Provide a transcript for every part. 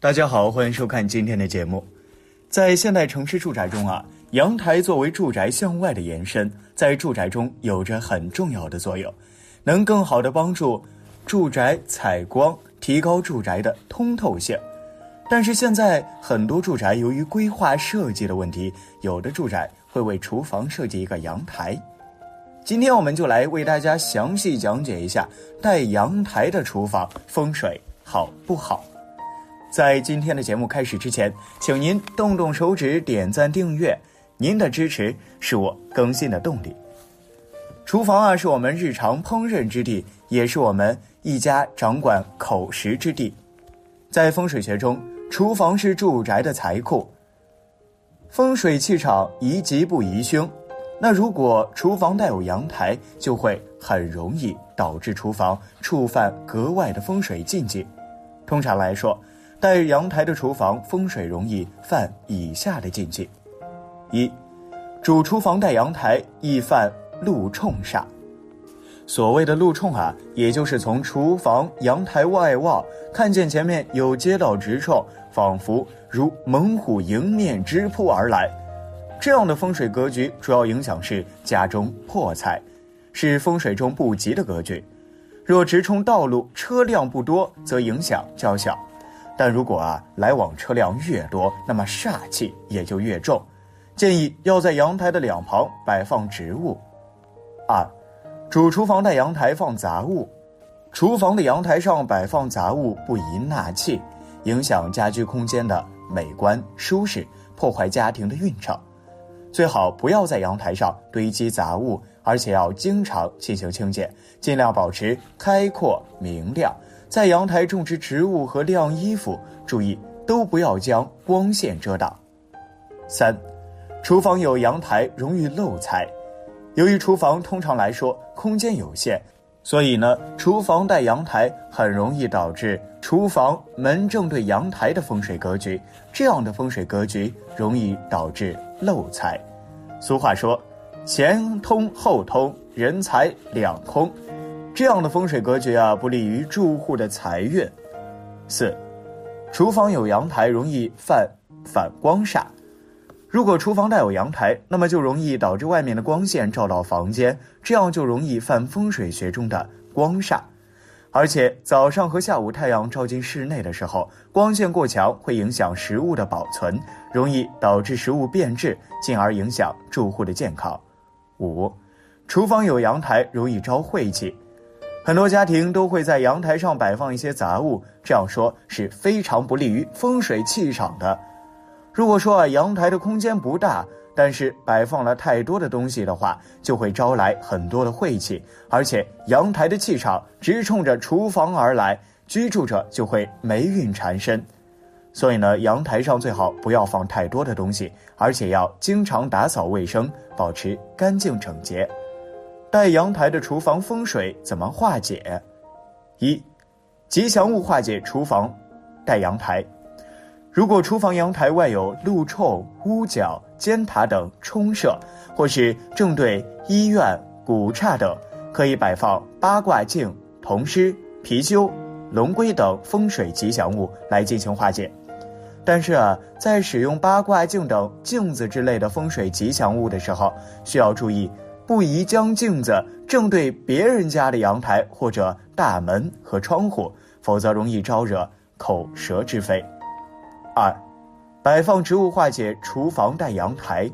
大家好，欢迎收看今天的节目。在现代城市住宅中啊，阳台作为住宅向外的延伸，在住宅中有着很重要的作用，能更好的帮助住宅采光，提高住宅的通透性。但是现在很多住宅由于规划设计的问题，有的住宅会为厨房设计一个阳台。今天我们就来为大家详细讲解一下带阳台的厨房风水好不好。在今天的节目开始之前，请您动动手指点赞订阅，您的支持是我更新的动力。厨房啊，是我们日常烹饪之地，也是我们一家掌管口食之地。在风水学中，厨房是住宅的财库，风水气场宜吉不宜凶。那如果厨房带有阳台，就会很容易导致厨房触犯格外的风水禁忌。通常来说，带阳台的厨房风水容易犯以下的禁忌：一、主厨房带阳台易犯路冲煞。所谓的路冲啊，也就是从厨房阳台外望，看见前面有街道直冲，仿佛如猛虎迎面直扑而来。这样的风水格局主要影响是家中破财，是风水中不吉的格局。若直冲道路，车辆不多，则影响较小。但如果啊来往车辆越多，那么煞气也就越重。建议要在阳台的两旁摆放植物。二，主厨房带阳台放杂物，厨房的阳台上摆放杂物不宜纳气，影响家居空间的美观舒适，破坏家庭的运程。最好不要在阳台上堆积杂物，而且要经常进行清洁，尽量保持开阔明亮。在阳台种植植物和晾衣服，注意都不要将光线遮挡。三，厨房有阳台容易漏财。由于厨房通常来说空间有限，所以呢，厨房带阳台很容易导致厨房门正对阳台的风水格局。这样的风水格局容易导致漏财。俗话说，前通后通，人财两空。这样的风水格局啊，不利于住户的财运。四，厨房有阳台容易犯反光煞。如果厨房带有阳台，那么就容易导致外面的光线照到房间，这样就容易犯风水学中的光煞。而且早上和下午太阳照进室内的时候，光线过强会影响食物的保存，容易导致食物变质，进而影响住户的健康。五，厨房有阳台容易招晦气。很多家庭都会在阳台上摆放一些杂物，这样说是非常不利于风水气场的。如果说啊阳台的空间不大，但是摆放了太多的东西的话，就会招来很多的晦气，而且阳台的气场直冲着厨房而来，居住者就会霉运缠身。所以呢，阳台上最好不要放太多的东西，而且要经常打扫卫生，保持干净整洁。带阳台的厨房风水怎么化解？一，吉祥物化解厨房带阳台。如果厨房阳台外有路冲、屋角、尖塔等冲射，或是正对医院、古刹等，可以摆放八卦镜、铜狮、貔貅、龙龟等风水吉祥物来进行化解。但是啊，在使用八卦镜等镜子之类的风水吉祥物的时候，需要注意。不宜将镜子正对别人家的阳台或者大门和窗户，否则容易招惹口舌之非。二，摆放植物化解厨房带阳台。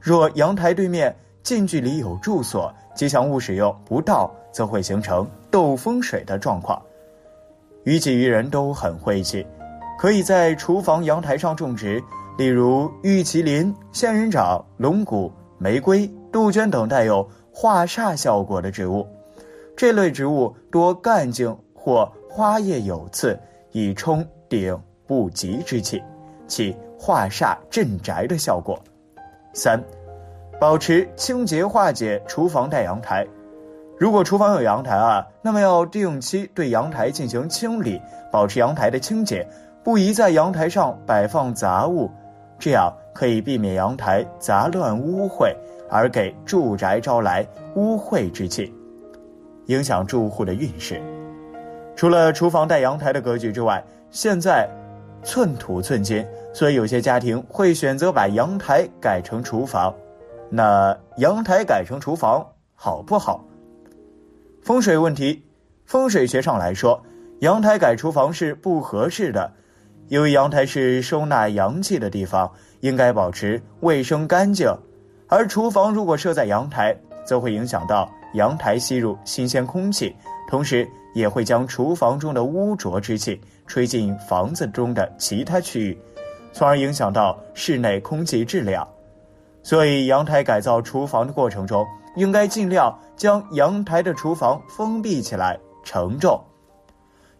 若阳台对面近距离有住所，吉祥物使用不当，则会形成斗风水的状况，于己于人都很晦气。可以在厨房阳台上种植，例如玉麒麟、仙人掌、龙骨、玫瑰。杜鹃等带有化煞效果的植物，这类植物多干茎或花叶有刺，以冲顶不吉之气，起化煞镇宅的效果。三，保持清洁化解厨房带阳台。如果厨房有阳台啊，那么要定期对阳台进行清理，保持阳台的清洁，不宜在阳台上摆放杂物，这样可以避免阳台杂乱污秽。而给住宅招来污秽之气，影响住户的运势。除了厨房带阳台的格局之外，现在寸土寸金，所以有些家庭会选择把阳台改成厨房。那阳台改成厨房好不好？风水问题，风水学上来说，阳台改厨房是不合适的。由于阳台是收纳阳气的地方，应该保持卫生干净，而厨房如果设在阳台，则会影响到阳台吸入新鲜空气，同时也会将厨房中的污浊之气吹进房子中的其他区域，从而影响到室内空气质量。所以，阳台改造厨房的过程中，应该尽量将阳台的厨房封闭起来，承重。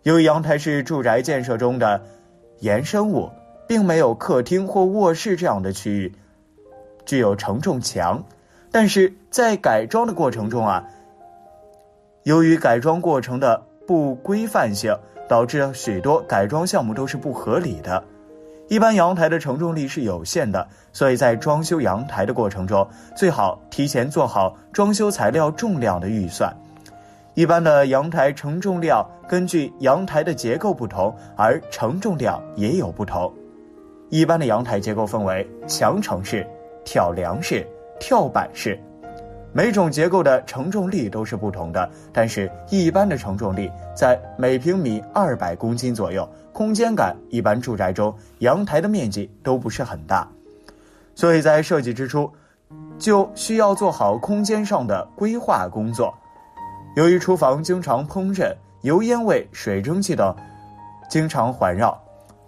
由于阳台是住宅建设中的。延伸物并没有客厅或卧室这样的区域具有承重墙，但是在改装的过程中啊，由于改装过程的不规范性，导致许多改装项目都是不合理的。一般阳台的承重力是有限的，所以在装修阳台的过程中，最好提前做好装修材料重量的预算。一般的阳台承重量根据阳台的结构不同，而承重量也有不同。一般的阳台结构分为墙承式、挑梁式、跳板式，每种结构的承重力都是不同的。但是，一般的承重力在每平米二百公斤左右。空间感一般，住宅中阳台的面积都不是很大，所以在设计之初就需要做好空间上的规划工作。由于厨房经常烹饪，油烟味、水蒸气等经常环绕，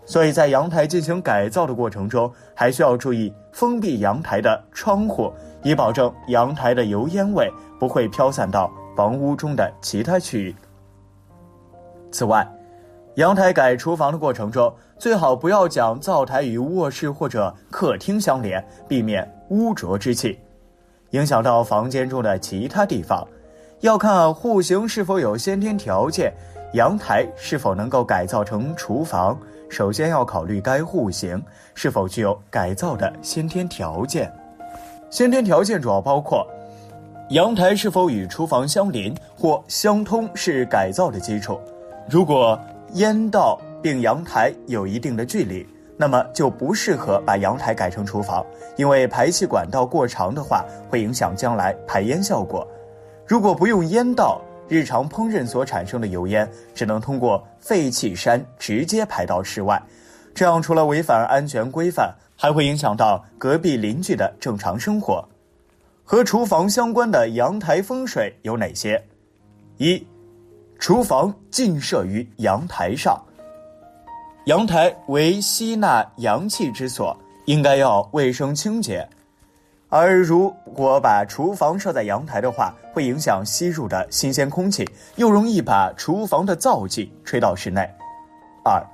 所以在阳台进行改造的过程中，还需要注意封闭阳台的窗户，以保证阳台的油烟味不会飘散到房屋中的其他区域。此外，阳台改厨房的过程中，最好不要将灶台与卧室或者客厅相连，避免污浊之气影响到房间中的其他地方。要看户型是否有先天条件，阳台是否能够改造成厨房，首先要考虑该户型是否具有改造的先天条件。先天条件主要包括：阳台是否与厨房相邻或相通，是改造的基础。如果烟道并阳台有一定的距离，那么就不适合把阳台改成厨房，因为排气管道过长的话，会影响将来排烟效果。如果不用烟道，日常烹饪所产生的油烟只能通过废气山直接排到室外，这样除了违反安全规范，还会影响到隔壁邻居的正常生活。和厨房相关的阳台风水有哪些？一、厨房尽设于阳台上。阳台为吸纳阳气之所，应该要卫生清洁。而如果把厨房设在阳台的话，会影响吸入的新鲜空气，又容易把厨房的燥气吹到室内。二，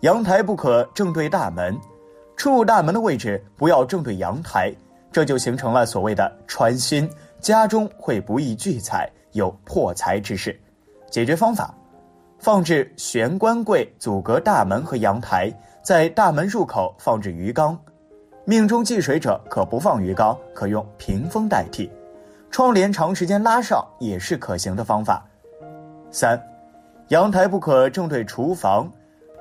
阳台不可正对大门，出入大门的位置不要正对阳台，这就形成了所谓的穿心，家中会不易聚财，有破财之势。解决方法，放置玄关柜阻隔大门和阳台，在大门入口放置鱼缸。命中忌水者，可不放鱼缸，可用屏风代替。窗帘长时间拉上也是可行的方法。三，阳台不可正对厨房，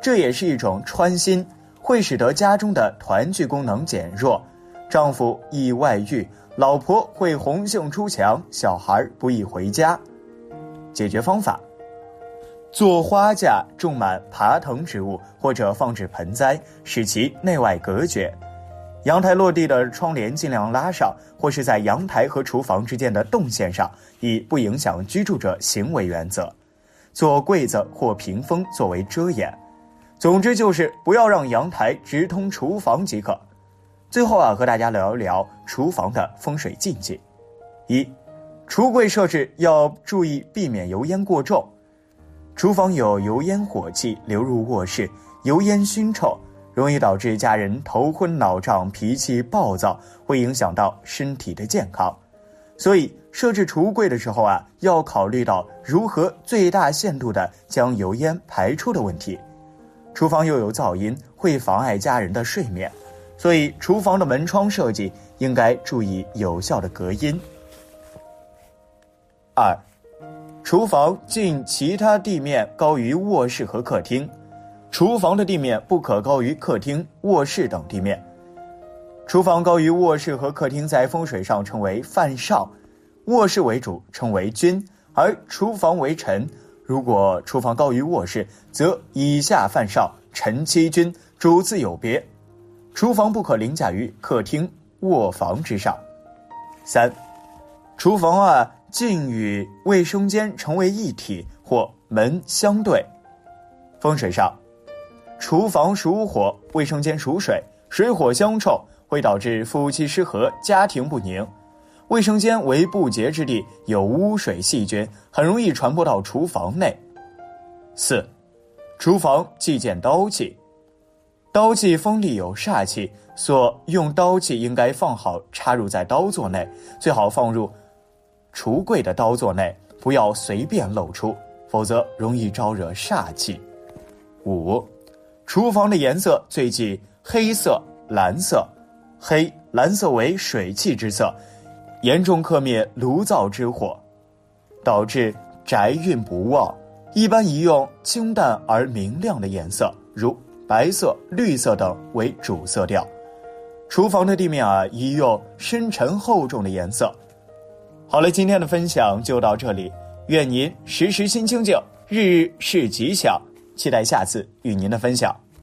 这也是一种穿心，会使得家中的团聚功能减弱，丈夫易外遇，老婆会红杏出墙，小孩不易回家。解决方法：做花架，种满爬藤植物，或者放置盆栽，使其内外隔绝。阳台落地的窗帘尽量拉上，或是在阳台和厨房之间的动线上，以不影响居住者行为原则，做柜子或屏风作为遮掩。总之就是不要让阳台直通厨房即可。最后啊，和大家聊一聊厨房的风水禁忌：一，橱柜设置要注意避免油烟过重。厨房有油烟火气流入卧室，油烟熏臭。容易导致家人头昏脑胀、脾气暴躁，会影响到身体的健康。所以设置橱柜的时候啊，要考虑到如何最大限度的将油烟排出的问题。厨房又有噪音，会妨碍家人的睡眠，所以厨房的门窗设计应该注意有效的隔音。二，厨房近其他地面高于卧室和客厅。厨房的地面不可高于客厅、卧室等地面。厨房高于卧室和客厅，在风水上称为犯少；卧室为主，称为君；而厨房为臣。如果厨房高于卧室，则以下犯上，臣欺君，主次有别。厨房不可凌驾于客厅、卧房之上。三，厨房啊，近与卫生间成为一体，或门相对。风水上，厨房属火，卫生间属水，水火相冲。会导致夫妻失和、家庭不宁。卫生间为不洁之地，有污水细菌，很容易传播到厨房内。四，厨房忌见刀器，刀器锋利有煞气，所用刀器应该放好，插入在刀座内，最好放入橱柜的刀座内，不要随便露出，否则容易招惹煞气。五，厨房的颜色最忌黑色、蓝色。黑蓝色为水气之色，严重克灭炉灶之火，导致宅运不旺。一般宜用清淡而明亮的颜色，如白色、绿色等为主色调。厨房的地面啊，宜用深沉厚重的颜色。好了，今天的分享就到这里。愿您时时心清静，日日事吉祥。期待下次与您的分享。